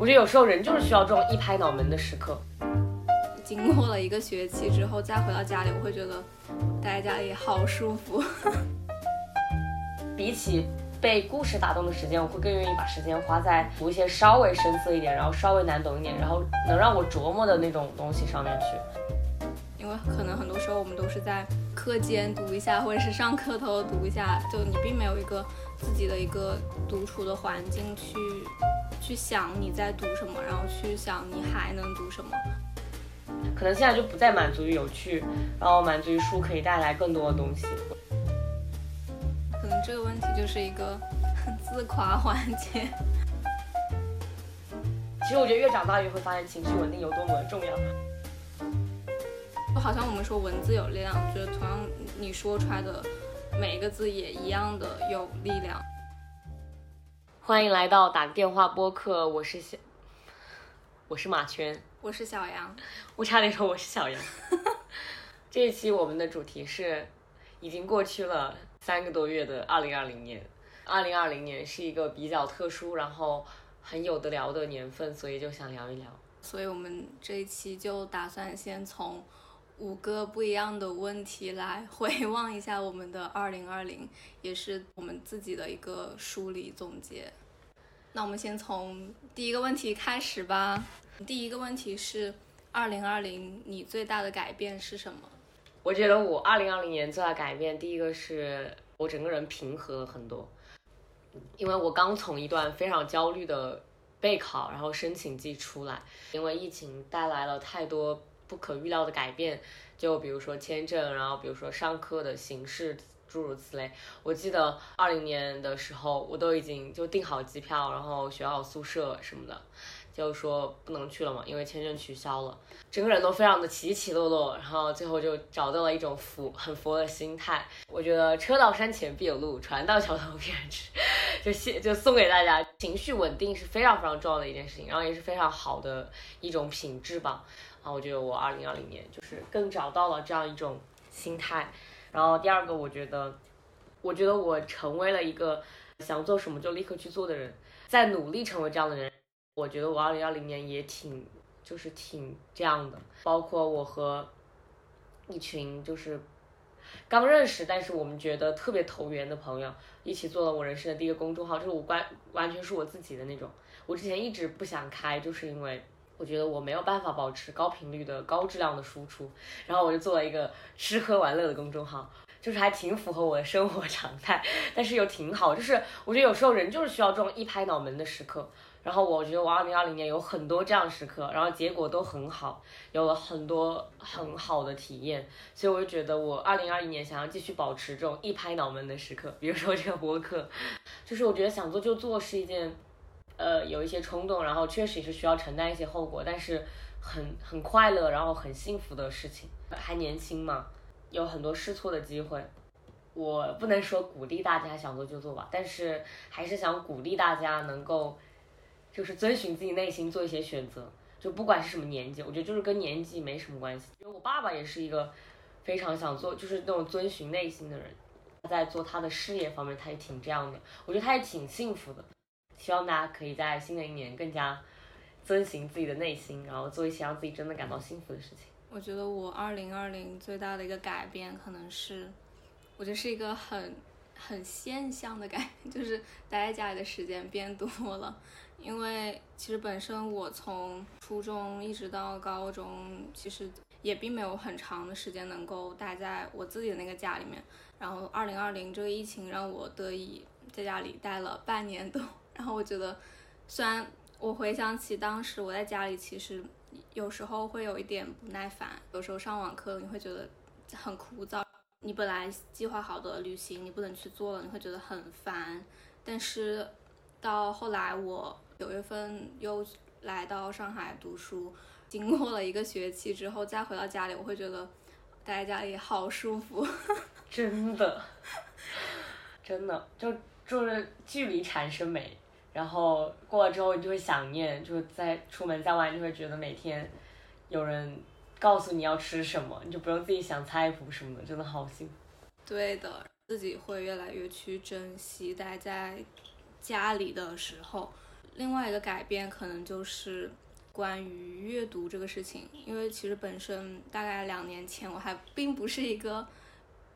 我觉得有时候人就是需要这种一拍脑门的时刻。经过了一个学期之后，再回到家里，我会觉得待在家里好舒服。比起被故事打动的时间，我会更愿意把时间花在读一些稍微深色一点，然后稍微难懂一点，然后能让我琢磨的那种东西上面去。因为可能很多时候我们都是在课间读一下，或者是上课头读一下，就你并没有一个自己的一个独处的环境去去想你在读什么，然后去想你还能读什么。可能现在就不再满足于有趣，然后满足于书可以带来更多的东西。可能这个问题就是一个 自夸环节。其实我觉得越长大越会发现情绪稳定有多么的重要。就好像我们说文字有力量，我觉得同样你说出来的每一个字也一样的有力量。欢迎来到打个电话播客，我是小，我是马圈。我是小杨，我差点说我是小杨。这一期我们的主题是已经过去了三个多月的二零二零年。二零二零年是一个比较特殊，然后很有的聊的年份，所以就想聊一聊。所以我们这一期就打算先从五个不一样的问题来 回望一下我们的二零二零，也是我们自己的一个梳理总结。那我们先从第一个问题开始吧。第一个问题是，二零二零你最大的改变是什么？我觉得我二零二零年最大改变，第一个是我整个人平和了很多，因为我刚从一段非常焦虑的备考，然后申请季出来，因为疫情带来了太多不可预料的改变，就比如说签证，然后比如说上课的形式，诸如此类。我记得二零年的时候，我都已经就订好机票，然后学校宿舍什么的。就说不能去了嘛，因为签证取消了，整个人都非常的起起落落，然后最后就找到了一种佛很佛的心态。我觉得车到山前必有路，船到桥头必然直，就谢就送给大家，情绪稳定是非常非常重要的一件事情，然后也是非常好的一种品质吧。然后我觉得我二零二零年就是更找到了这样一种心态。然后第二个，我觉得，我觉得我成为了一个想做什么就立刻去做的人，在努力成为这样的人。我觉得我二零二零年也挺，就是挺这样的，包括我和一群就是刚认识，但是我们觉得特别投缘的朋友，一起做了我人生的第一个公众号，就是我完完全是我自己的那种。我之前一直不想开，就是因为我觉得我没有办法保持高频率的高质量的输出，然后我就做了一个吃喝玩乐的公众号，就是还挺符合我的生活常态，但是又挺好，就是我觉得有时候人就是需要这种一拍脑门的时刻。然后我觉得我二零二零年有很多这样时刻，然后结果都很好，有了很多很好的体验，所以我就觉得我二零二一年想要继续保持这种一拍脑门的时刻。比如说这个播客，就是我觉得想做就做是一件，呃，有一些冲动，然后确实也是需要承担一些后果，但是很很快乐，然后很幸福的事情。还年轻嘛，有很多试错的机会。我不能说鼓励大家想做就做吧，但是还是想鼓励大家能够。就是遵循自己内心做一些选择，就不管是什么年纪，我觉得就是跟年纪没什么关系。因为我爸爸也是一个非常想做，就是那种遵循内心的人，他在做他的事业方面，他也挺这样的。我觉得他也挺幸福的。希望大家可以在新的一年更加遵循自己的内心，然后做一些让自己真的感到幸福的事情。我觉得我二零二零最大的一个改变，可能是我觉得是一个很很现象的改变，就是待在家里的时间变多了。因为其实本身我从初中一直到高中，其实也并没有很长的时间能够待在我自己的那个家里面。然后二零二零这个疫情让我得以在家里待了半年多。然后我觉得，虽然我回想起当时我在家里，其实有时候会有一点不耐烦，有时候上网课你会觉得很枯燥，你本来计划好的旅行你不能去做了，你会觉得很烦。但是到后来我。九月份又来到上海读书，经过了一个学期之后，再回到家里，我会觉得待在家里好舒服。真的，真的，就就是距离产生美，然后过了之后你就会想念，就在出门在外就会觉得每天有人告诉你要吃什么，你就不用自己想菜谱什么的，真的好幸福。对的，自己会越来越去珍惜待在家里的时候。另外一个改变可能就是关于阅读这个事情，因为其实本身大概两年前我还并不是一个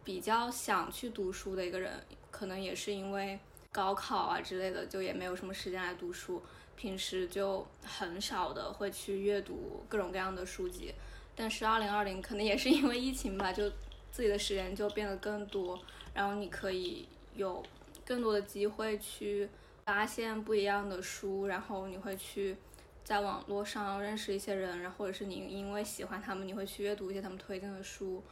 比较想去读书的一个人，可能也是因为高考啊之类的，就也没有什么时间来读书，平时就很少的会去阅读各种各样的书籍。但是二零二零可能也是因为疫情吧，就自己的时间就变得更多，然后你可以有更多的机会去。发现不一样的书，然后你会去在网络上认识一些人，然后或者是你因为喜欢他们，你会去阅读一些他们推荐的书。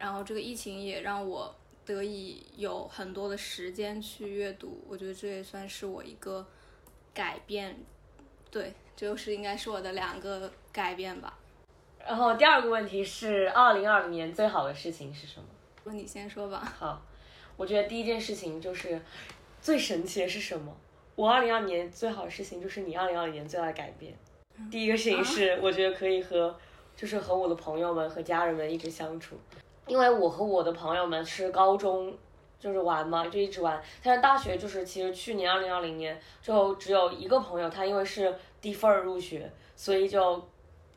然后这个疫情也让我得以有很多的时间去阅读，我觉得这也算是我一个改变。对，这就是应该是我的两个改变吧。然后第二个问题是，二零二零年最好的事情是什么？那你先说吧。好，我觉得第一件事情就是。最神奇的是什么？我二零二年最好的事情就是你二零二零年最大的改变。第一个事情是，我觉得可以和，就是和我的朋友们和家人们一直相处，因为我和我的朋友们是高中就是玩嘛，就一直玩。但是大学就是其实去年二零二零年就只有一个朋友，他因为是低分入学，所以就。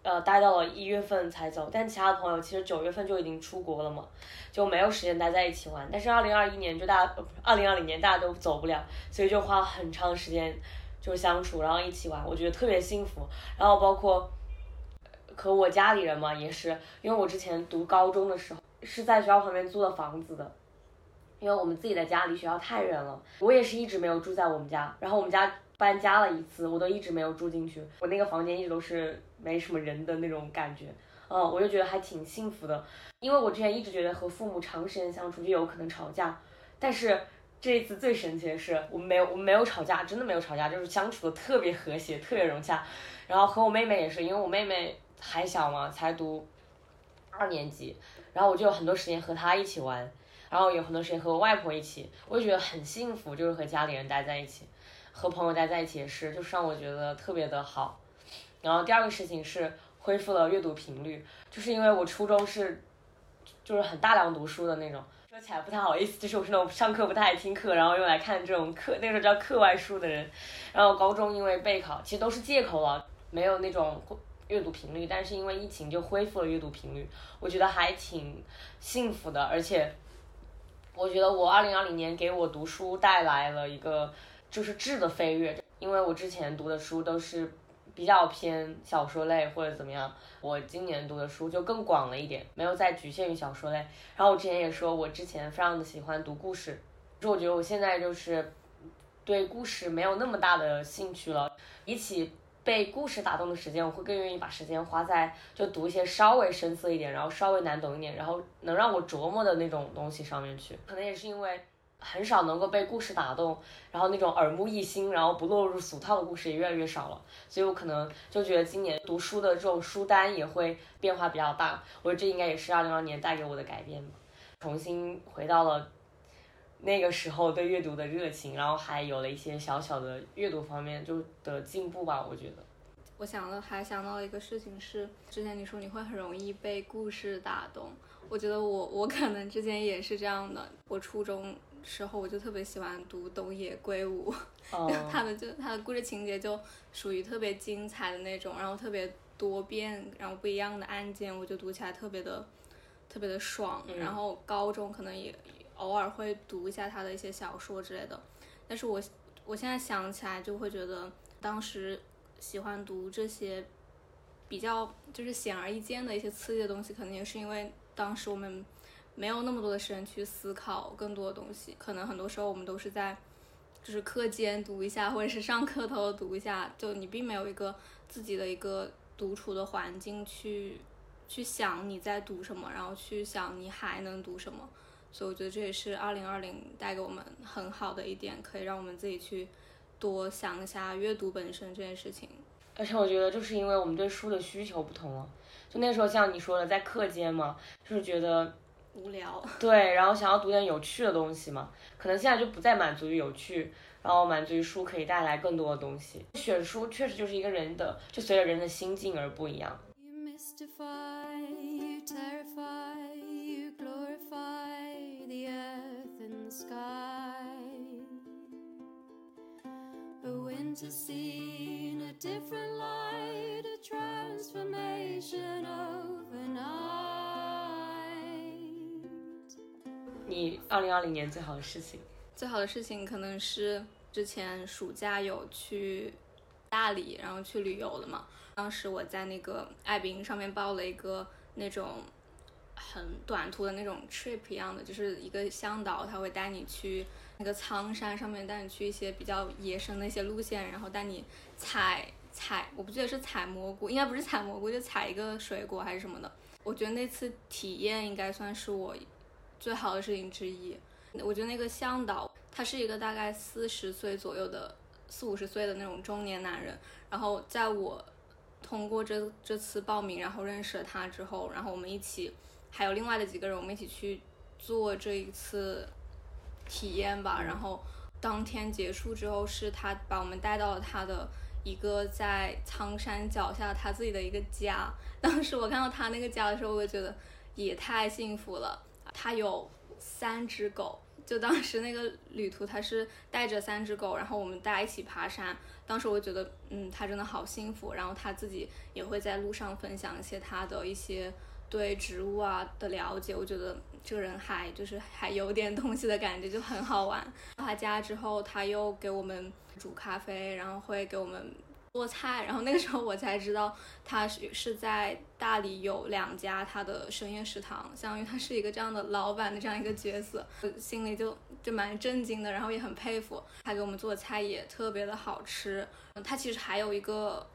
呃，待到了一月份才走，但其他朋友其实九月份就已经出国了嘛，就没有时间待在一起玩。但是二零二一年就大家，二零二零年大家都走不了，所以就花很长时间就相处，然后一起玩，我觉得特别幸福。然后包括和我家里人嘛，也是，因为我之前读高中的时候是在学校旁边租的房子的，因为我们自己的家离学校太远了，我也是一直没有住在我们家，然后我们家。搬家了一次，我都一直没有住进去。我那个房间一直都是没什么人的那种感觉，嗯，我就觉得还挺幸福的。因为我之前一直觉得和父母长时间相处就有可能吵架，但是这一次最神奇的是，我们没有，我们没有吵架，真的没有吵架，就是相处的特别和谐，特别融洽。然后和我妹妹也是，因为我妹妹还小嘛，才读二年级，然后我就有很多时间和他一起玩，然后有很多时间和我外婆一起，我就觉得很幸福，就是和家里人待在一起。和朋友待在一起也是，就是让我觉得特别的好。然后第二个事情是恢复了阅读频率，就是因为我初中是就是很大量读书的那种，说起来不太好意思，就是我是那种上课不太爱听课，然后用来看这种课那时候叫课外书的人。然后高中因为备考，其实都是借口了，没有那种阅读频率，但是因为疫情就恢复了阅读频率，我觉得还挺幸福的。而且我觉得我二零二零年给我读书带来了一个。就是质的飞跃，因为我之前读的书都是比较偏小说类或者怎么样，我今年读的书就更广了一点，没有再局限于小说类。然后我之前也说，我之前非常的喜欢读故事，就我觉得我现在就是对故事没有那么大的兴趣了。比起被故事打动的时间，我会更愿意把时间花在就读一些稍微深色一点，然后稍微难懂一点，然后能让我琢磨的那种东西上面去。可能也是因为。很少能够被故事打动，然后那种耳目一新，然后不落入俗套的故事也越来越少了，所以我可能就觉得今年读书的这种书单也会变化比较大。我觉得这应该也是二零二年带给我的改变吧，重新回到了那个时候对阅读的热情，然后还有了一些小小的阅读方面就的进步吧。我觉得，我想了还想到一个事情是，之前你说你会很容易被故事打动，我觉得我我可能之前也是这样的，我初中。时候我就特别喜欢读东野圭吾，他的就他的故事情节就属于特别精彩的那种，然后特别多变，然后不一样的案件，我就读起来特别的特别的爽。然后高中可能也偶尔会读一下他的一些小说之类的，但是我我现在想起来就会觉得当时喜欢读这些比较就是显而易见的一些刺激的东西，可能也是因为当时我们。没有那么多的时间去思考更多的东西，可能很多时候我们都是在，就是课间读一下，或者是上课头读一下，就你并没有一个自己的一个独处的环境去去想你在读什么，然后去想你还能读什么。所以我觉得这也是二零二零带给我们很好的一点，可以让我们自己去多想一下阅读本身这件事情。而且我觉得就是因为我们对书的需求不同了，就那时候像你说的在课间嘛，就是觉得。无聊，对，然后想要读点有趣的东西嘛，可能现在就不再满足于有趣，然后满足于书可以带来更多的东西。选书确实就是一个人的，就随着人的心境而不一样。To see in a different light, a transformation overnight. 你二零二零年最好的事情，最好的事情可能是之前暑假有去大理，然后去旅游了嘛。当时我在那个爱彼迎上面报了一个那种很短途的那种 trip 一样的，就是一个向导，他会带你去那个苍山上面，带你去一些比较野生的一些路线，然后带你采采，我不记得是采蘑菇，应该不是采蘑菇，就采一个水果还是什么的。我觉得那次体验应该算是我最好的事情之一。我觉得那个向导他是一个大概四十岁左右的四五十岁的那种中年男人，然后在我通过这这次报名，然后认识了他之后，然后我们一起还有另外的几个人，我们一起去做这一次体验吧。然后当天结束之后，是他把我们带到了他的一个在苍山脚下他自己的一个家。当时我看到他那个家的时候，我就觉得也太幸福了。他有三只狗，就当时那个旅途他是带着三只狗，然后我们大家一起爬山。当时我觉得，嗯，他真的好幸福。然后他自己也会在路上分享一些他的一些对植物啊的了解。我觉得这个人还就是还有点东西的感觉，就很好玩。到他家之后，他又给我们煮咖啡，然后会给我们做菜。然后那个时候我才知道，他是是在大理有两家他的深夜食堂，相当于他是一个这样的老板的这样一个角色，心里就就蛮震惊的，然后也很佩服。他给我们做菜也特别的好吃。他其实还有一个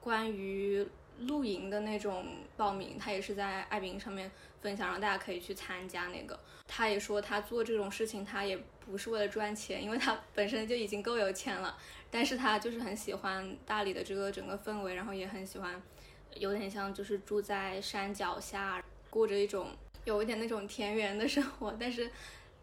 关于露营的那种报名，他也是在爱彼迎上面分享，让大家可以去参加那个。他也说他做这种事情，他也不是为了赚钱，因为他本身就已经够有钱了，但是他就是很喜欢大理的这个整个氛围，然后也很喜欢，有点像就是住在山脚下，过着一种有一点那种田园的生活，但是。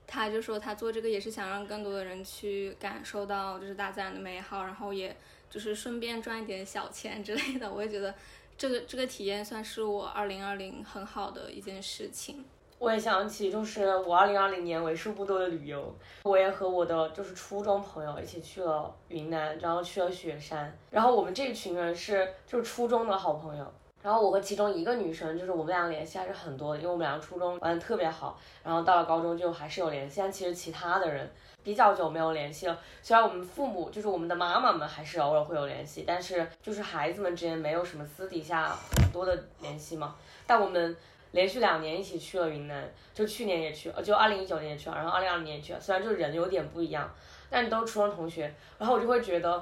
他就说他做这个也是想让更多的人去感受到就是大自然的美好，然后也就是顺便赚一点小钱之类的。我也觉得这个这个体验算是我二零二零很好的一件事情。我也想起，就是我二零二零年为数不多的旅游，我也和我的就是初中朋友一起去了云南，然后去了雪山，然后我们这群人是就是初中的好朋友。然后我和其中一个女生，就是我们俩联系还是很多的，因为我们两个初中玩的特别好，然后到了高中就还是有联系。但其实其他的人比较久没有联系了，虽然我们父母就是我们的妈妈们还是偶尔会有联系，但是就是孩子们之间没有什么私底下很多的联系嘛。但我们连续两年一起去了云南，就去年也去，呃，就二零一九年也去了，然后二零二零年也去了。虽然就人有点不一样，但都是初中同学，然后我就会觉得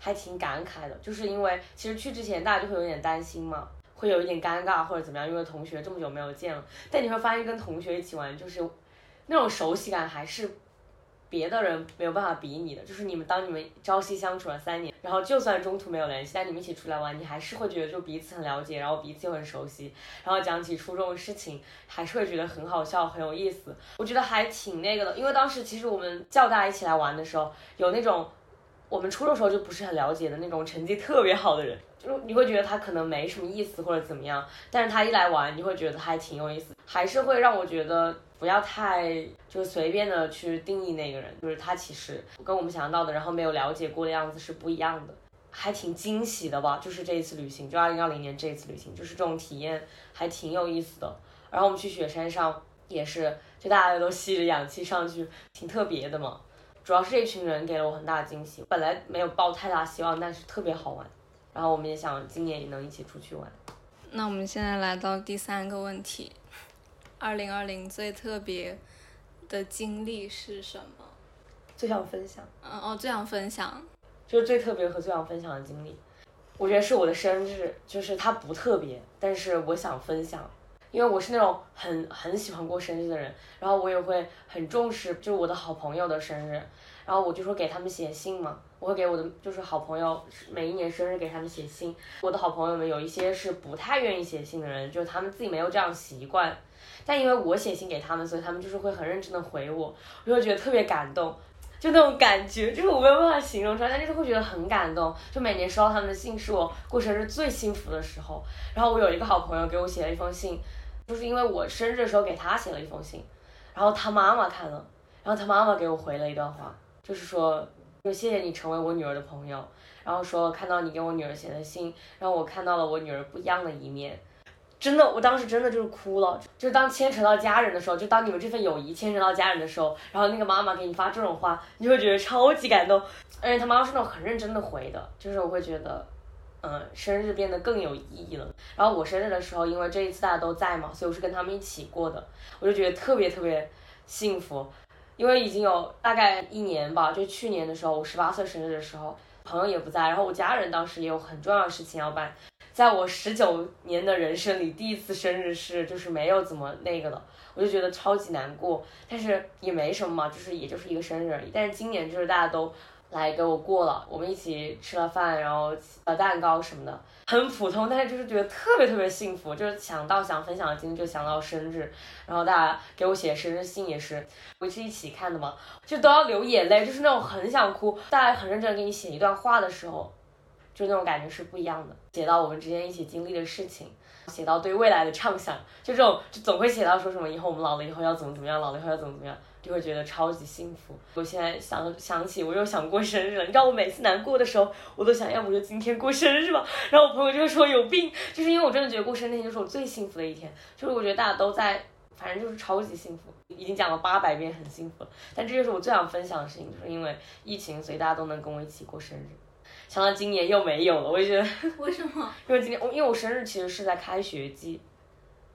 还挺感慨的，就是因为其实去之前大家就会有点担心嘛。会有一点尴尬或者怎么样，因为同学这么久没有见了，但你会发现跟同学一起玩就是那种熟悉感还是别的人没有办法比拟的。就是你们当你们朝夕相处了三年，然后就算中途没有联系，但你们一起出来玩，你还是会觉得就彼此很了解，然后彼此又很熟悉，然后讲起初中的事情，还是会觉得很好笑，很有意思。我觉得还挺那个的，因为当时其实我们叫大家一起来玩的时候，有那种我们初中时候就不是很了解的那种成绩特别好的人。就你会觉得他可能没什么意思或者怎么样，但是他一来玩，你会觉得他还挺有意思，还是会让我觉得不要太就随便的去定义那个人，就是他其实跟我们想象到的，然后没有了解过的样子是不一样的，还挺惊喜的吧。就是这一次旅行，就二零二零年这一次旅行，就是这种体验还挺有意思的。然后我们去雪山上也是，就大家都吸着氧气上去，挺特别的嘛。主要是这群人给了我很大的惊喜，本来没有抱太大希望，但是特别好玩。然后我们也想今年也能一起出去玩。那我们现在来到第三个问题：二零二零最特别的经历是什么？最想分享，嗯哦，最想分享，就是最特别和最想分享的经历。我觉得是我的生日，就是它不特别，但是我想分享，因为我是那种很很喜欢过生日的人，然后我也会很重视，就是我的好朋友的生日。然后我就说给他们写信嘛，我会给我的就是好朋友每一年生日给他们写信。我的好朋友们有一些是不太愿意写信的人，就是他们自己没有这样习惯。但因为我写信给他们，所以他们就是会很认真的回我，我就觉得特别感动，就那种感觉，就是我没有办法形容出来，但就是会觉得很感动。就每年收到他们的信，是我过生日最幸福的时候。然后我有一个好朋友给我写了一封信，就是因为我生日的时候给他写了一封信，然后他妈妈看了，然后他妈妈给我回了一段话。就是说，就谢谢你成为我女儿的朋友，然后说看到你给我女儿写的信，让我看到了我女儿不一样的一面。真的，我当时真的就是哭了。就当牵扯到家人的时候，就当你们这份友谊牵扯到家人的时候，然后那个妈妈给你发这种话，你就会觉得超级感动。而且他妈妈是那种很认真的回的，就是我会觉得，嗯，生日变得更有意义了。然后我生日的时候，因为这一次大家都在嘛，所以我是跟他们一起过的，我就觉得特别特别幸福。因为已经有大概一年吧，就去年的时候，我十八岁生日的时候，朋友也不在，然后我家人当时也有很重要的事情要办。在我十九年的人生里，第一次生日是就是没有怎么那个的，我就觉得超级难过，但是也没什么嘛，就是也就是一个生日而已。但是今年就是大家都来给我过了，我们一起吃了饭，然后呃蛋糕什么的，很普通，但是就是觉得特别特别幸福，就是想到想分享的经历就想到生日，然后大家给我写生日信也是，我是一起看的嘛，就都要流眼泪，就是那种很想哭，大家很认真给你写一段话的时候。就那种感觉是不一样的，写到我们之间一起经历的事情，写到对未来的畅想，就这种就总会写到说什么以后我们老了以后要怎么怎么样，老了以后要怎么怎么样，就会觉得超级幸福。我现在想想起我又想过生日了，你知道我每次难过的时候，我都想要不就今天过生日吧。然后我朋友就会说有病，就是因为我真的觉得过生日那天就是我最幸福的一天，就是我觉得大家都在，反正就是超级幸福，已经讲了八百遍很幸福了。但这就是我最想分享的事情，就是因为疫情，所以大家都能跟我一起过生日。想到今年又没有了，我就觉得，为什么？因为今年我因为我生日其实是在开学季，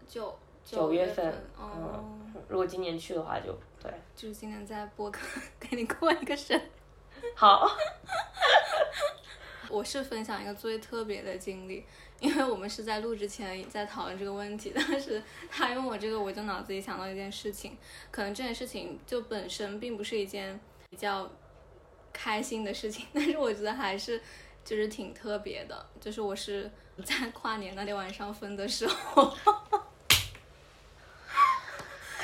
九九月份，哦，嗯，如果今年去的话就对，就是今天在播客 给你过一个生日。好，我是分享一个最特别的经历，因为我们是在录之前在讨论这个问题，但是他问我这个，我就脑子里想到一件事情，可能这件事情就本身并不是一件比较。开心的事情，但是我觉得还是就是挺特别的，就是我是在跨年那天晚上分的时候，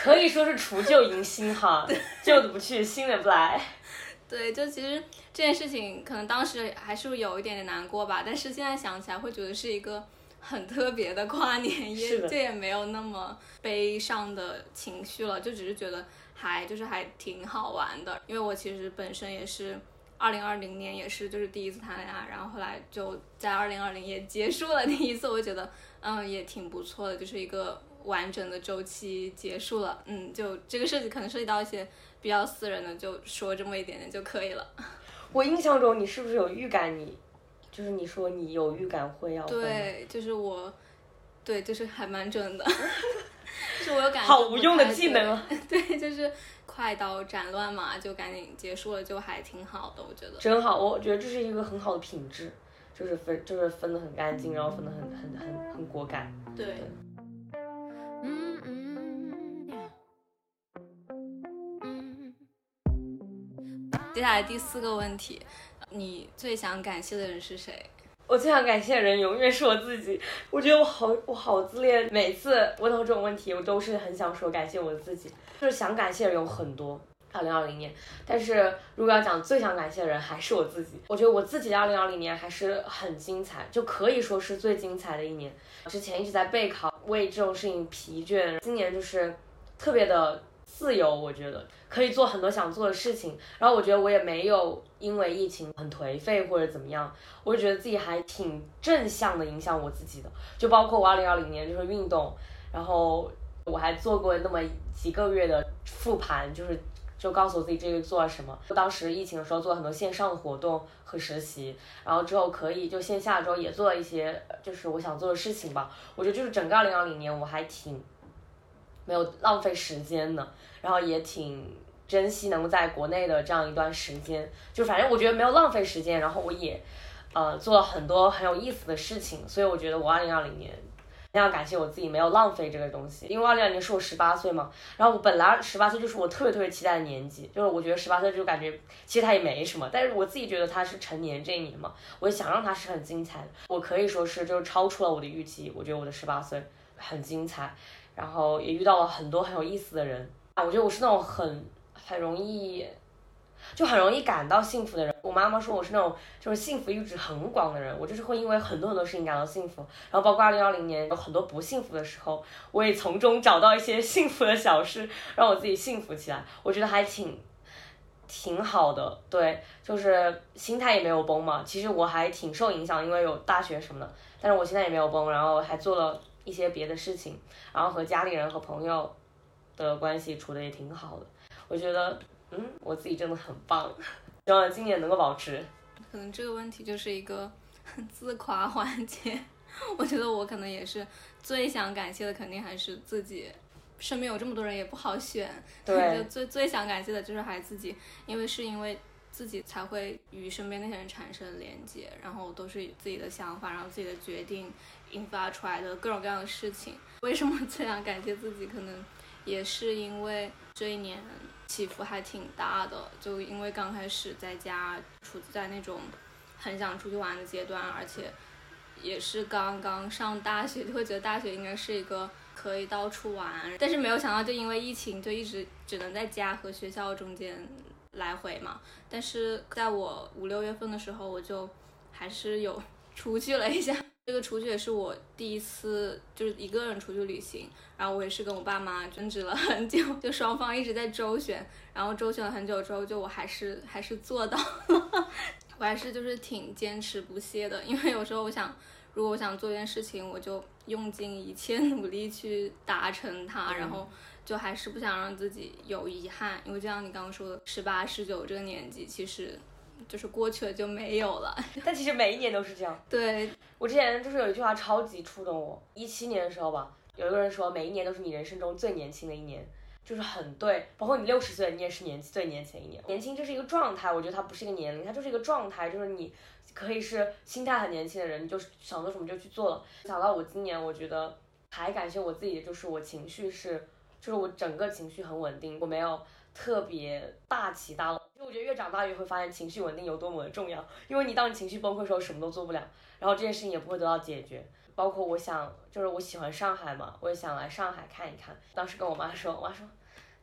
可以说是除旧迎新哈，旧的不去，新的不来。对，就其实这件事情可能当时还是有一点点难过吧，但是现在想起来会觉得是一个很特别的跨年夜，这也没有那么悲伤的情绪了，就只是觉得。还就是还挺好玩的，因为我其实本身也是二零二零年也是就是第一次谈恋爱，然后后来就在二零二零也结束了第一次，我觉得嗯也挺不错的，就是一个完整的周期结束了，嗯，就这个涉及可能涉及到一些比较私人的，就说这么一点点就可以了。我印象中你是不是有预感？你就是你说你有预感会要对，就是我，对，就是还蛮准的。是我有感觉，好无用的技能啊！对，就是快刀斩乱麻，就赶紧结束了，就还挺好的，我觉得。真好，我觉得这是一个很好的品质，就是分，就是分的很干净，然后分的很很很很果敢。对。嗯接下来第四个问题，你最想感谢的人是谁？我最想感谢的人永远是我自己。我觉得我好，我好自恋。每次问到这种问题，我都是很想说感谢我自己。就是想感谢的人有很多，二零二零年。但是如果要讲最想感谢的人，还是我自己。我觉得我自己的二零二零年还是很精彩，就可以说是最精彩的一年。之前一直在备考，为这种事情疲倦。今年就是特别的。自由，我觉得可以做很多想做的事情。然后我觉得我也没有因为疫情很颓废或者怎么样，我就觉得自己还挺正向的影响我自己的。就包括我二零二零年就是运动，然后我还做过那么几个月的复盘，就是就告诉我自己这个做了什么。当时疫情的时候做了很多线上的活动和实习，然后之后可以就线下之后也做了一些就是我想做的事情吧。我觉得就是整个二零二零年我还挺。没有浪费时间的，然后也挺珍惜能够在国内的这样一段时间，就反正我觉得没有浪费时间，然后我也，呃，做了很多很有意思的事情，所以我觉得我二零二零年非常感谢我自己没有浪费这个东西，因为二零二零年是我十八岁嘛，然后我本来十八岁就是我特别特别期待的年纪，就是我觉得十八岁就感觉其实它也没什么，但是我自己觉得它是成年这一年嘛，我想让它是很精彩的，我可以说是就是超出了我的预期，我觉得我的十八岁很精彩。然后也遇到了很多很有意思的人啊，我觉得我是那种很很容易，就很容易感到幸福的人。我妈妈说我是那种就是幸福阈值很广的人，我就是会因为很多很多事情感到幸福。然后包括二零二零年有很多不幸福的时候，我也从中找到一些幸福的小事，让我自己幸福起来。我觉得还挺挺好的，对，就是心态也没有崩嘛。其实我还挺受影响，因为有大学什么的，但是我现在也没有崩，然后还做了一些别的事情，然后和家里人和朋友的关系处的也挺好的。我觉得，嗯，我自己真的很棒，希望今年能够保持。可能这个问题就是一个自夸环节。我觉得我可能也是最想感谢的，肯定还是自己。身边有这么多人也不好选，对 就最最想感谢的就是还自己，因为是因为自己才会与身边那些人产生连接，然后都是自己的想法，然后自己的决定引发出来的各种各样的事情。为什么这样感谢自己？可能也是因为这一年起伏还挺大的，就因为刚开始在家处在那种很想出去玩的阶段，而且也是刚刚上大学，就会觉得大学应该是一个。可以到处玩，但是没有想到，就因为疫情，就一直只能在家和学校中间来回嘛。但是在我五六月份的时候，我就还是有出去了一下。这个出去也是我第一次，就是一个人出去旅行。然后我也是跟我爸妈争执了很久，就双方一直在周旋。然后周旋了很久之后，就我还是还是做到了。我还是就是挺坚持不懈的，因为有时候我想。如果我想做一件事情，我就用尽一切努力去达成它，然后就还是不想让自己有遗憾，因为就像你刚刚说的，十八、十九这个年纪，其实就是过去了就没有了。但其实每一年都是这样。对我之前就是有一句话超级触动我，一七年的时候吧，有一个人说，每一年都是你人生中最年轻的一年。就是很对，包括你六十岁，你也是年最年轻一年。年轻就是一个状态，我觉得它不是一个年龄，它就是一个状态，就是你可以是心态很年轻的人，你就是想做什么就去做了。想到我今年，我觉得还感谢我自己，就是我情绪是，就是我整个情绪很稳定，我没有特别大起大落。我觉得越长大越会发现情绪稳定有多么的重要，因为你当你情绪崩溃的时候，什么都做不了，然后这件事情也不会得到解决。包括我想，就是我喜欢上海嘛，我也想来上海看一看。当时跟我妈说，我妈说，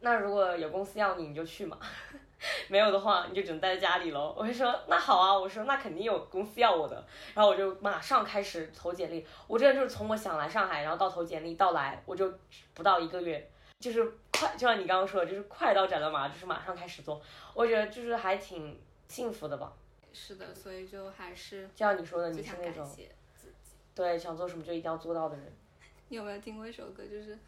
那如果有公司要你，你就去嘛；没有的话，你就只能待在家里喽。我就说那好啊，我说那肯定有公司要我的。然后我就马上开始投简历。我真的就是从我想来上海，然后到投简历到来，我就不到一个月，就是快，就像你刚刚说的，就是快刀斩乱麻，就是马上开始做。我觉得就是还挺幸福的吧。是的，所以就还是就像你说的，你是那种。对，想做什么就一定要做到的人。你有没有听过一首歌，就是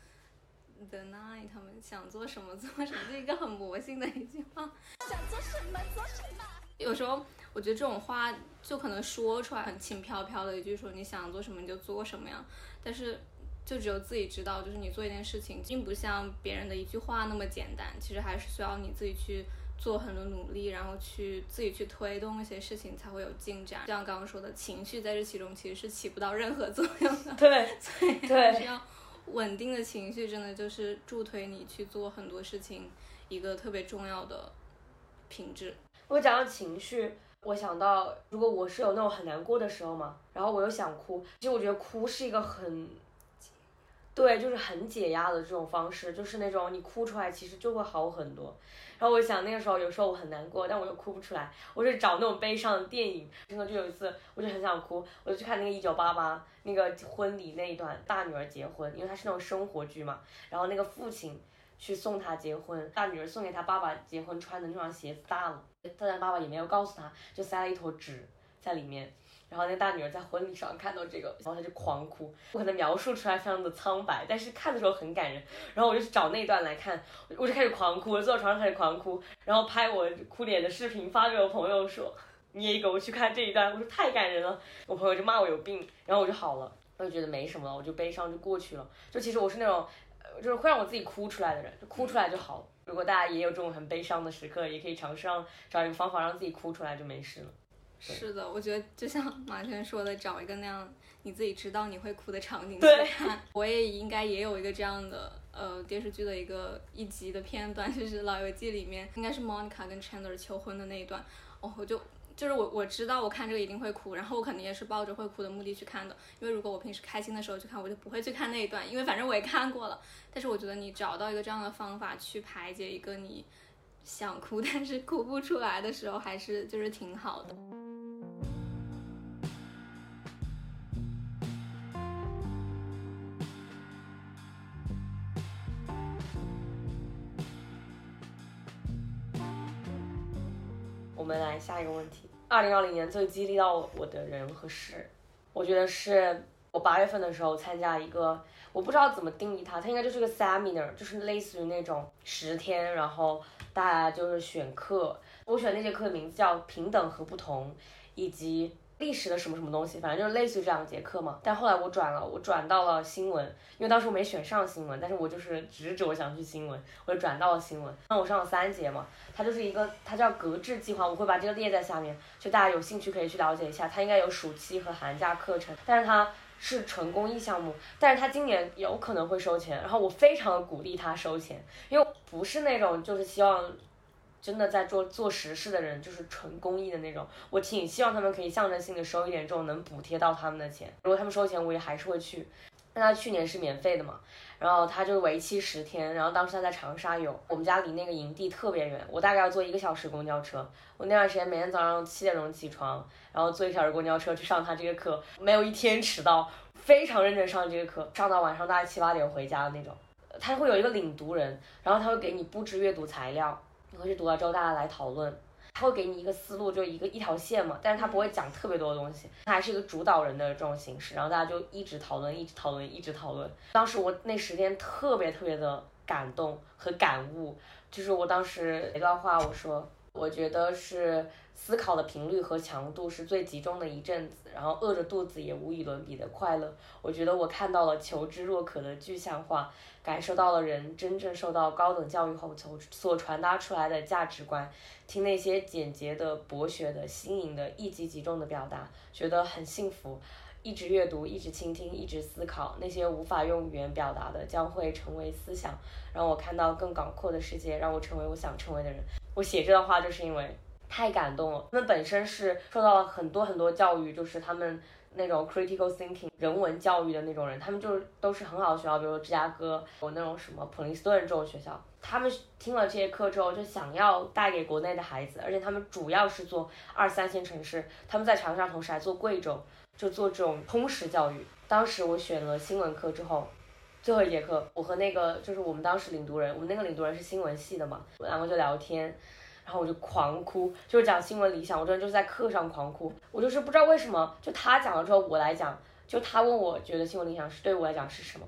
The Nine 他们想做什么做什么，就一个很魔性的一句话。想做什么做什么。有时候我觉得这种话就可能说出来很轻飘飘的一句，说你想做什么你就做什么呀。但是就只有自己知道，就是你做一件事情，并不像别人的一句话那么简单，其实还是需要你自己去。做很多努力，然后去自己去推动一些事情，才会有进展。像刚刚说的情绪，在这其中其实是起不到任何作用的。对，所以对，需要稳定的情绪，真的就是助推你去做很多事情一个特别重要的品质。我讲到情绪，我想到如果我是有那种很难过的时候嘛，然后我又想哭，其实我觉得哭是一个很，对，就是很解压的这种方式，就是那种你哭出来，其实就会好很多。然后我想那个时候，有时候我很难过，但我又哭不出来，我就找那种悲伤的电影。真的就有一次，我就很想哭，我就去看那个《一九八八》那个婚礼那一段，大女儿结婚，因为它是那种生活剧嘛。然后那个父亲去送她结婚，大女儿送给她爸爸结婚穿的那双鞋子大了，但她爸爸也没有告诉她，就塞了一坨纸在里面。然后那大女儿在婚礼上看到这个，然后她就狂哭。我可能描述出来非常的苍白，但是看的时候很感人。然后我就去找那段来看，我就开始狂哭，我坐在床上开始狂哭，然后拍我哭脸的视频发给我朋友说，你也给我去看这一段。我说太感人了，我朋友就骂我有病，然后我就好了，我就觉得没什么了，我就悲伤就过去了。就其实我是那种，就是会让我自己哭出来的人，就哭出来就好了。如果大家也有这种很悲伤的时刻，也可以尝试让找一个方法让自己哭出来，就没事了。是的，我觉得就像马轩说的，找一个那样你自己知道你会哭的场景去看。我也应该也有一个这样的呃电视剧的一个一集的片段，就是《老友记》里面应该是 Monica 跟 Chandler 求婚的那一段。哦，我就就是我我知道我看这个一定会哭，然后我肯定也是抱着会哭的目的去看的。因为如果我平时开心的时候去看，我就不会去看那一段，因为反正我也看过了。但是我觉得你找到一个这样的方法去排解一个你想哭但是哭不出来的时候，还是就是挺好的。我们来下一个问题。二零二零年最激励到我的人和事，我觉得是我八月份的时候参加一个，我不知道怎么定义它，它应该就是个 seminar，就是类似于那种十天，然后大家就是选课。我选那节课的名字叫平等和不同，以及历史的什么什么东西，反正就是类似于这两节课嘛。但后来我转了，我转到了新闻，因为当时我没选上新闻，但是我就是执着想去新闻，我就转到了新闻。那我上了三节嘛，它就是一个，它叫格致计划，我会把这个列在下面，就大家有兴趣可以去了解一下。它应该有暑期和寒假课程，但是它是纯公益项目，但是它今年有可能会收钱，然后我非常鼓励它收钱，因为不是那种就是希望。真的在做做实事的人，就是纯公益的那种，我挺希望他们可以象征性的收一点这种能补贴到他们的钱。如果他们收钱，我也还是会去。但他去年是免费的嘛，然后他就为期十天，然后当时他在长沙有，我们家离那个营地特别远，我大概要坐一个小时公交车。我那段时间每天早上七点钟起床，然后坐一小时公交车去上他这个课，没有一天迟到，非常认真上这个课，上到晚上大概七八点回家的那种。他会有一个领读人，然后他会给你布置阅读材料。你回去读了之后，大家来讨论，他会给你一个思路，就一个一条线嘛，但是他不会讲特别多的东西，他还是一个主导人的这种形式，然后大家就一直讨论，一直讨论，一直讨论。当时我那十天特别特别的感动和感悟，就是我当时一段话，我说，我觉得是思考的频率和强度是最集中的一阵子，然后饿着肚子也无与伦比的快乐。我觉得我看到了求知若渴的具象化。感受到了人真正受到高等教育后所所传达出来的价值观，听那些简洁的、博学的、新颖的、一击即中的表达，觉得很幸福。一直阅读，一直倾听，一直思考，那些无法用语言表达的，将会成为思想，让我看到更广阔的世界，让我成为我想成为的人。我写这段话就是因为太感动了。他们本身是受到了很多很多教育，就是他们。那种 critical thinking 人文教育的那种人，他们就都是很好的学校，比如芝加哥有那种什么普林斯顿这种学校，他们听了这些课之后，就想要带给国内的孩子，而且他们主要是做二三线城市，他们在长沙同时还做贵州，就做这种通识教育。当时我选了新闻课之后，最后一节课，我和那个就是我们当时领读人，我们那个领读人是新闻系的嘛，我两个就聊天。然后我就狂哭，就是讲新闻理想，我真的就是在课上狂哭。我就是不知道为什么，就他讲了之后我来讲，就他问我觉得新闻理想是对我来讲是什么，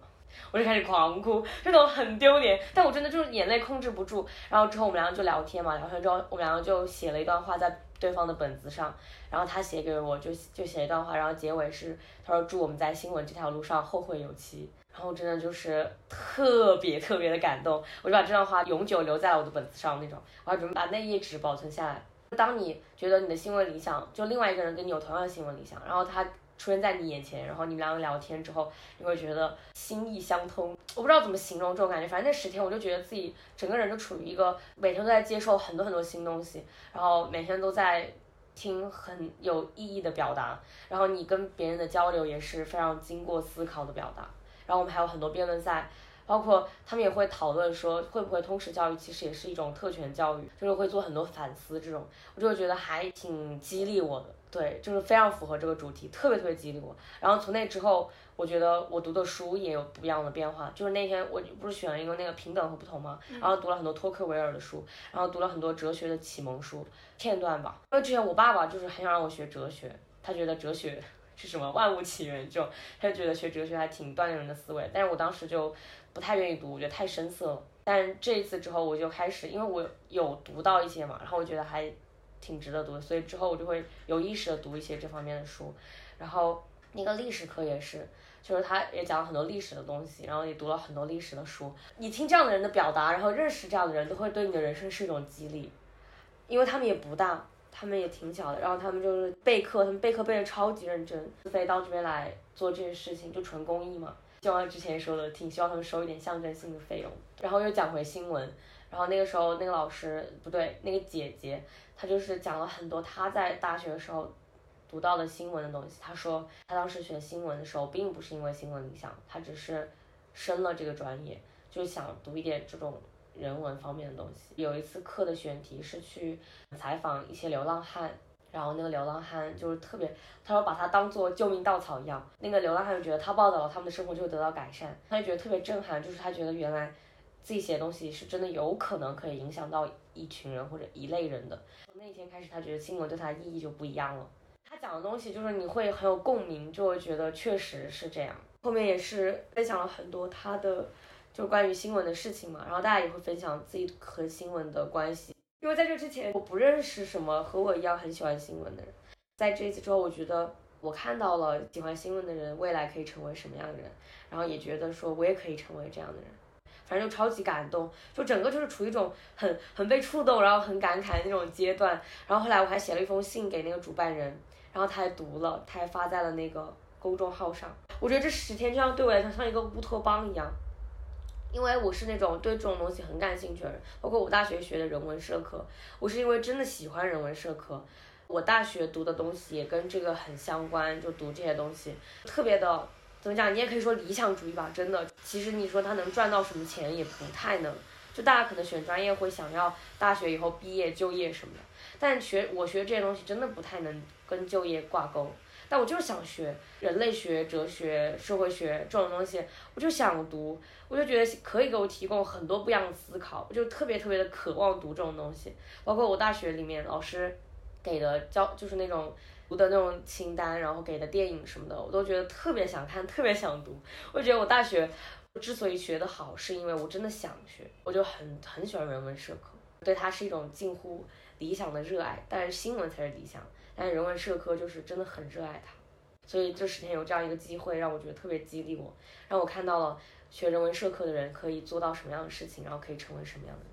我就开始狂哭，这种很丢脸，但我真的就是眼泪控制不住。然后之后我们两个就聊天嘛，聊天之后我们两个就写了一段话在对方的本子上，然后他写给我就就写一段话，然后结尾是他说祝我们在新闻这条路上后会有期。然后真的就是特别特别的感动，我就把这段话永久留在了我的本子上那种，我还准备把那页纸保存下来。当你觉得你的新闻理想，就另外一个人跟你有同样的新闻理想，然后他出现在你眼前，然后你们两个聊天之后，你会觉得心意相通。我不知道怎么形容这种感觉，反正那十天我就觉得自己整个人就处于一个每天都在接受很多很多新东西，然后每天都在听很有意义的表达，然后你跟别人的交流也是非常经过思考的表达。然后我们还有很多辩论赛，包括他们也会讨论说会不会通识教育其实也是一种特权教育，就是会做很多反思这种，我就觉得还挺激励我的，对，就是非常符合这个主题，特别特别激励我。然后从那之后，我觉得我读的书也有不一样的变化，就是那天我不是选了一个那个平等和不同吗？然后读了很多托克维尔的书，然后读了很多哲学的启蒙书片段吧，因为之前我爸爸就是很想让我学哲学，他觉得哲学。是什么万物起源这种，他就觉得学哲学还挺锻炼人的思维，但是我当时就不太愿意读，我觉得太深涩了。但这一次之后，我就开始，因为我有读到一些嘛，然后我觉得还挺值得读的，所以之后我就会有意识的读一些这方面的书。然后那个历史课也是，就是他也讲了很多历史的东西，然后也读了很多历史的书。你听这样的人的表达，然后认识这样的人，都会对你的人生是一种激励，因为他们也不大。他们也挺小的，然后他们就是备课，他们备课备的超级认真，自费到这边来做这些事情，就纯公益嘛。就像之前说的，挺希望他们收一点象征性的费用。然后又讲回新闻，然后那个时候那个老师不对，那个姐姐，她就是讲了很多她在大学的时候读到的新闻的东西。她说她当时选新闻的时候，并不是因为新闻理想，她只是升了这个专业，就想读一点这种。人文方面的东西，有一次课的选题是去采访一些流浪汉，然后那个流浪汉就是特别，他说把他当做救命稻草一样，那个流浪汉就觉得他报道了他们的生活就会得到改善，他就觉得特别震撼，就是他觉得原来自己写的东西是真的有可能可以影响到一群人或者一类人的。从那天开始，他觉得新闻对他的意义就不一样了。他讲的东西就是你会很有共鸣，就会觉得确实是这样。后面也是分享了很多他的就关于新闻的事情嘛，然后大家也会分享自己和新闻的关系。因为在这之前我不认识什么和我一样很喜欢新闻的人，在这一次之后，我觉得我看到了喜欢新闻的人未来可以成为什么样的人，然后也觉得说我也可以成为这样的人。反正就超级感动，就整个就是处于一种很很被触动，然后很感慨的那种阶段。然后后来我还写了一封信给那个主办人，然后他还读了，他还发在了那个公众号上。我觉得这十天就像对我来说像一个乌托邦一样，因为我是那种对这种东西很感兴趣的人，包括我大学学的人文社科，我是因为真的喜欢人文社科，我大学读的东西也跟这个很相关，就读这些东西，特别的。怎么讲？你也可以说理想主义吧，真的。其实你说他能赚到什么钱，也不太能。就大家可能选专业会想要大学以后毕业就业什么的，但学我学这些东西真的不太能跟就业挂钩。但我就是想学人类学、哲学、社会学这种东西，我就想读，我就觉得可以给我提供很多不一样的思考，我就特别特别的渴望读这种东西。包括我大学里面老师给的教，就是那种。读的那种清单，然后给的电影什么的，我都觉得特别想看，特别想读。我觉得我大学之所以学得好，是因为我真的想学，我就很很喜欢人文社科，对它是一种近乎理想的热爱。但是新闻才是理想，但是人文社科就是真的很热爱它。所以这十天有这样一个机会，让我觉得特别激励我，让我看到了学人文社科的人可以做到什么样的事情，然后可以成为什么样的人。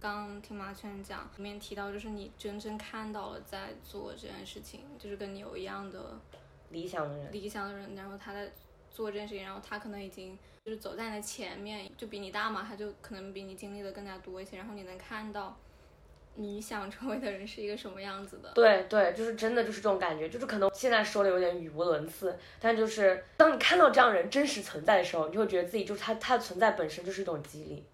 刚听马圈讲，里面提到就是你真正看到了在做这件事情，就是跟你有一样的理想的人，理想的人，然后他在做这件事情，然后他可能已经就是走在你的前面，就比你大嘛，他就可能比你经历的更加多一些，然后你能看到你想成为的人是一个什么样子的。对对，就是真的就是这种感觉，就是可能现在说的有点语无伦次，但就是当你看到这样人真实存在的时候，你就会觉得自己就是他，他的存在本身就是一种激励。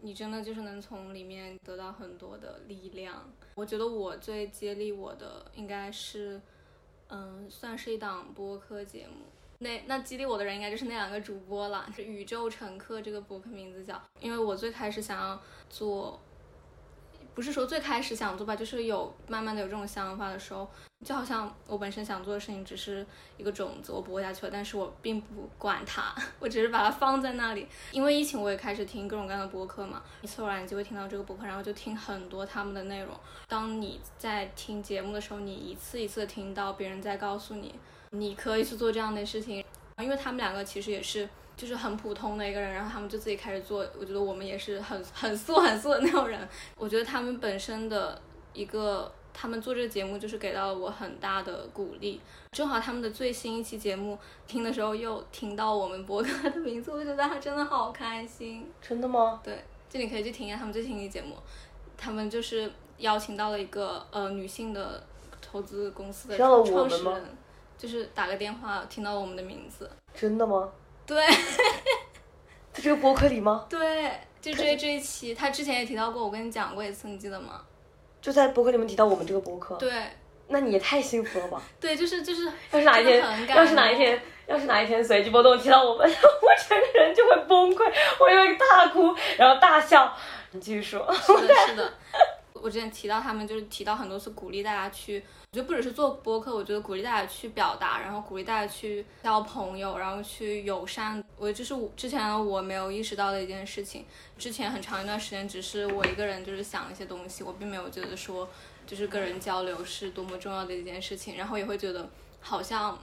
你真的就是能从里面得到很多的力量。我觉得我最激励我的应该是，嗯，算是一档播客节目。那那激励我的人应该就是那两个主播了。是宇宙乘客这个博客名字叫，因为我最开始想要做。不是说最开始想做吧，就是有慢慢的有这种想法的时候，就好像我本身想做的事情只是一个种子，我播下去了，但是我并不管它，我只是把它放在那里。因为疫情，我也开始听各种各样的播客嘛，一次偶然就会听到这个播客，然后就听很多他们的内容。当你在听节目的时候，你一次一次听到别人在告诉你，你可以去做这样的事情，因为他们两个其实也是。就是很普通的一个人，然后他们就自己开始做。我觉得我们也是很很素很素的那种人。我觉得他们本身的一个，他们做这个节目就是给到了我很大的鼓励。正好他们的最新一期节目听的时候又听到我们博客的名字，我觉得他真的好开心。真的吗？对，就你可以去听一下他们最新一期节目。他们就是邀请到了一个呃女性的投资公司的创始人，就是打个电话听到了我们的名字。真的吗？对，在 这个博客里吗？对，就这这一期，他之前也提到过，我跟你讲过一次，你记得吗？就在博客里面提到我们这个博客。对，那你也太幸福了吧？对，就是就是，要是哪一天，要是哪一天，要是哪一天随机波动提到我们，我整个人就会崩溃，我会大哭，然后大笑。你继续说。是的，是的。我之前提到他们，就是提到很多次鼓励大家去，我觉得不只是做播客，我觉得鼓励大家去表达，然后鼓励大家去交朋友，然后去友善。我就是我之前我没有意识到的一件事情。之前很长一段时间，只是我一个人就是想一些东西，我并没有觉得说就是跟人交流是多么重要的一件事情，然后也会觉得好像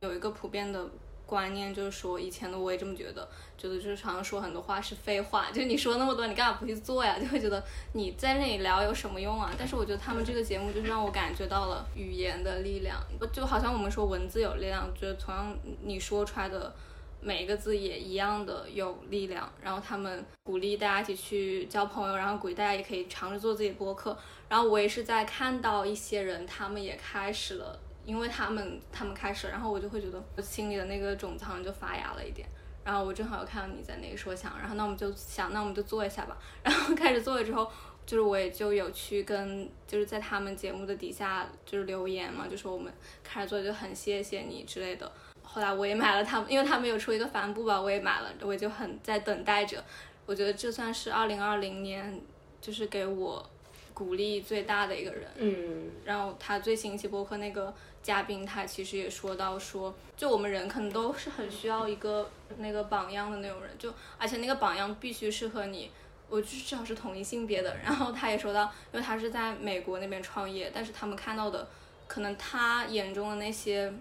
有一个普遍的。观念就是说，以前的我也这么觉得，觉得就是常常说很多话是废话，就是你说那么多，你干嘛不去做呀？就会觉得你在那里聊有什么用啊？但是我觉得他们这个节目就是让我感觉到了语言的力量，就好像我们说文字有力量，觉得同样你说出来的每一个字也一样的有力量。然后他们鼓励大家一起去交朋友，然后鼓励大家也可以尝试做自己的播客。然后我也是在看到一些人，他们也开始了。因为他们他们开始，然后我就会觉得我心里的那个种子好像就发芽了一点。然后我正好又看到你在那个说想，然后那我们就想，那我们就做一下吧。然后开始做了之后，就是我也就有去跟就是在他们节目的底下就是留言嘛，就说我们开始做就很谢谢你之类的。后来我也买了他们，因为他们有出一个帆布吧，我也买了，我就很在等待着。我觉得这算是二零二零年就是给我鼓励最大的一个人。嗯然后他最新一期播客那个嘉宾，他其实也说到说，就我们人可能都是很需要一个那个榜样的那种人，就而且那个榜样必须是和你，我就至少是同一性别的。然后他也说到，因为他是在美国那边创业，但是他们看到的，可能他眼中的那些。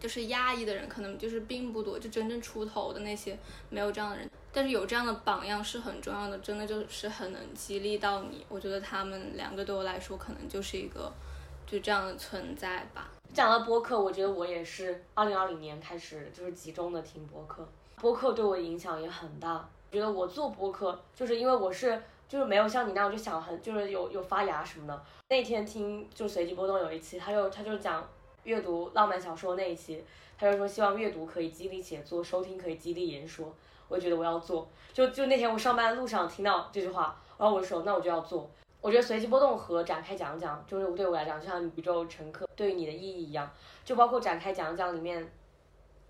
就是压抑的人，可能就是并不多，就真正出头的那些没有这样的人，但是有这样的榜样是很重要的，真的就是很能激励到你。我觉得他们两个对我来说，可能就是一个就这样的存在吧。讲到播客，我觉得我也是二零二零年开始就是集中的听播客，播客对我影响也很大。觉得我做播客，就是因为我是就是没有像你那样就想很就是有有发芽什么的。那天听就随机波动有一期，他就他就讲阅读浪漫小说那一期，他就说希望阅读可以激励写作，收听可以激励言说。我觉得我要做，就就那天我上班路上听到这句话，然后我说那我就要做。我觉得随机波动和展开讲讲，就是对我来讲，就像宇宙乘客对于你的意义一样，就包括展开讲讲里面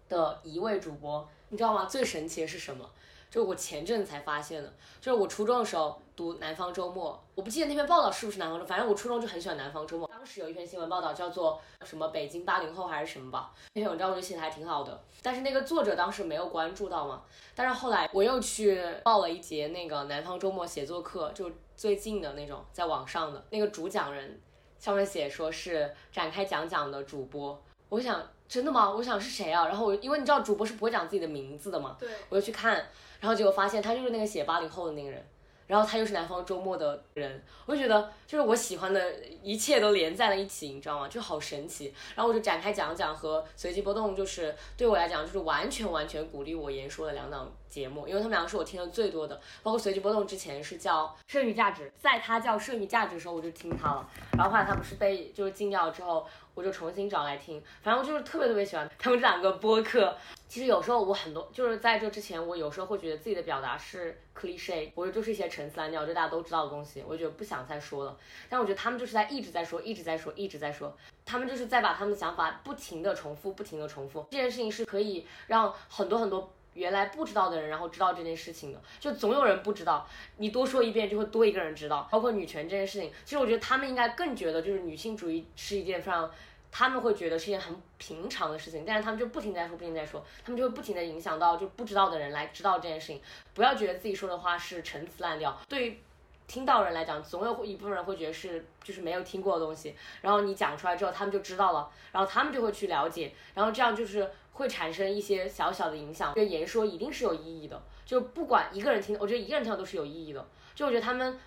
的一位主播，你知道吗？最神奇的是什么？就是我前阵子才发现的，就是我初中的时候读《南方周末》，我不记得那篇报道是不是南方周，反正我初中就很喜欢《南方周末》。当时有一篇新闻报道叫做什么“北京八零后”还是什么吧，那篇文章我觉得写的还挺好的，但是那个作者当时没有关注到嘛。但是后来我又去报了一节那个《南方周末》写作课，就最近的那种，在网上的那个主讲人上面写说是展开讲讲的主播，我想真的吗？我想是谁啊？然后我因为你知道主播是不会讲自己的名字的嘛，对，我就去看，然后结果发现他就是那个写八零后的那个人，然后他又是南方周末的人，我就觉得就是我喜欢的一切都连在了一起，你知道吗？就好神奇。然后我就展开讲讲和随机波动，就是对我来讲就是完全完全鼓励我言说的两档节目，因为他们两个是我听的最多的，包括随机波动之前是叫剩余价值，在他叫剩余价值的时候我就听他了，然后后来他不是被就是禁掉了之后，我就重新找来听，反正我就是特别特别喜欢他们这两个播客。其实有时候我很多就是在这之前，我有时候会觉得自己的表达是 cliche，我觉得就是一些陈词滥调，就大家都知道的东西，我就觉得不想再说了。但我觉得他们就是在一直在说，一直在说，一直在说，他们就是在把他们的想法不停的重复，不停的重复。这件事情是可以让很多很多。原来不知道的人，然后知道这件事情的，就总有人不知道。你多说一遍，就会多一个人知道。包括女权这件事情，其实我觉得他们应该更觉得，就是女性主义是一件非常，他们会觉得是件很平常的事情，但是他们就不停在说，不停在说，他们就会不停的影响到就不知道的人来知道这件事情。不要觉得自己说的话是陈词滥调，对于听到人来讲，总有一部分人会觉得是就是没有听过的东西，然后你讲出来之后，他们就知道了，然后他们就会去了解，然后这样就是会产生一些小小的影响。这言说一定是有意义的，就不管一个人听，我觉得一个人听到都是有意义的。就我觉得他们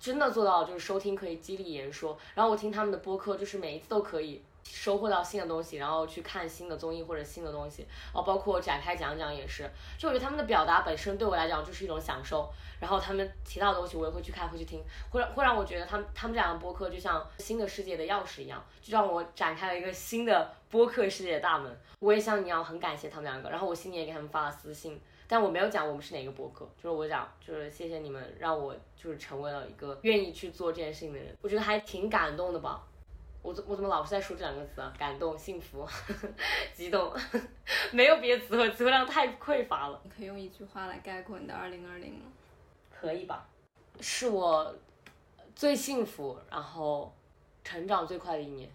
真的做到，就是收听可以激励言说，然后我听他们的播客，就是每一次都可以。收获到新的东西，然后去看新的综艺或者新的东西，哦，包括展开讲讲也是，就我觉得他们的表达本身对我来讲就是一种享受，然后他们提到的东西我也会去看，会去听，会让会让我觉得他们他们这样的播客就像新的世界的钥匙一样，就让我展开了一个新的播客世界的大门。我也像你一样很感谢他们两个，然后我新年也给他们发了私信，但我没有讲我们是哪个博客，就是我讲就是谢谢你们让我就是成为了一个愿意去做这件事情的人，我觉得还挺感动的吧。我怎我怎么老是在说这两个词啊？感动、幸福、激动，没有别的词汇，词汇量太匮乏了。你可以用一句话来概括你的二零二零吗？可以吧？是我最幸福，然后成长最快的一年。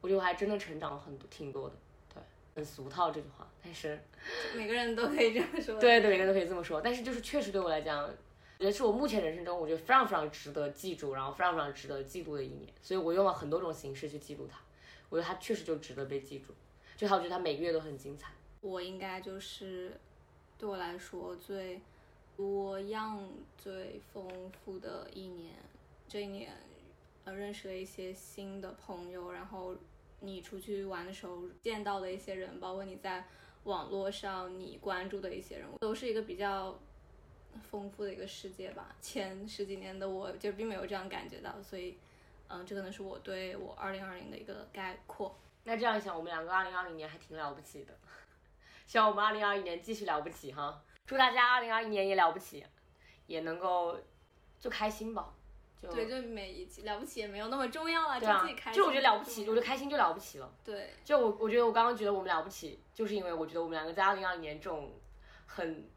我觉得我还真的成长了很多，挺多的。对，很俗套这句话，但是每个人都可以这么说。对对，每个人都可以这么说。但是就是确实对我来讲。我觉得是我目前人生中，我觉得非常非常值得记住，然后非常非常值得记录的一年，所以我用了很多种形式去记录它。我觉得它确实就值得被记住，就好，我觉得它每个月都很精彩。我应该就是对我来说最多样、最丰富的一年。这一年，呃，认识了一些新的朋友，然后你出去玩的时候见到的一些人，包括你在网络上你关注的一些人物，都是一个比较。丰富的一个世界吧，前十几年的我就并没有这样感觉到，所以，嗯，这可能是我对我二零二零的一个概括。那这样想，我们两个二零二零年还挺了不起的，希望我们二零二一年继续了不起哈！祝大家二零二一年也了不起，也能够就开心吧。对，就每一期了不起也没有那么重要了，就自己开心。就我觉得了不起，我就开心就了不起了。对，就我我觉得我刚刚觉得我们了不起，就是因为我觉得我们两个在二零二零年这种很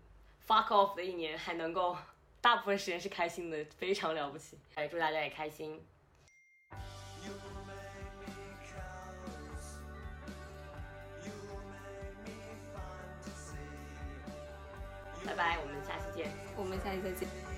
fuck off 的一年，还能够大部分时间是开心的，非常了不起。哎，祝大家也开心。拜拜，我们下期见。我们下期再见。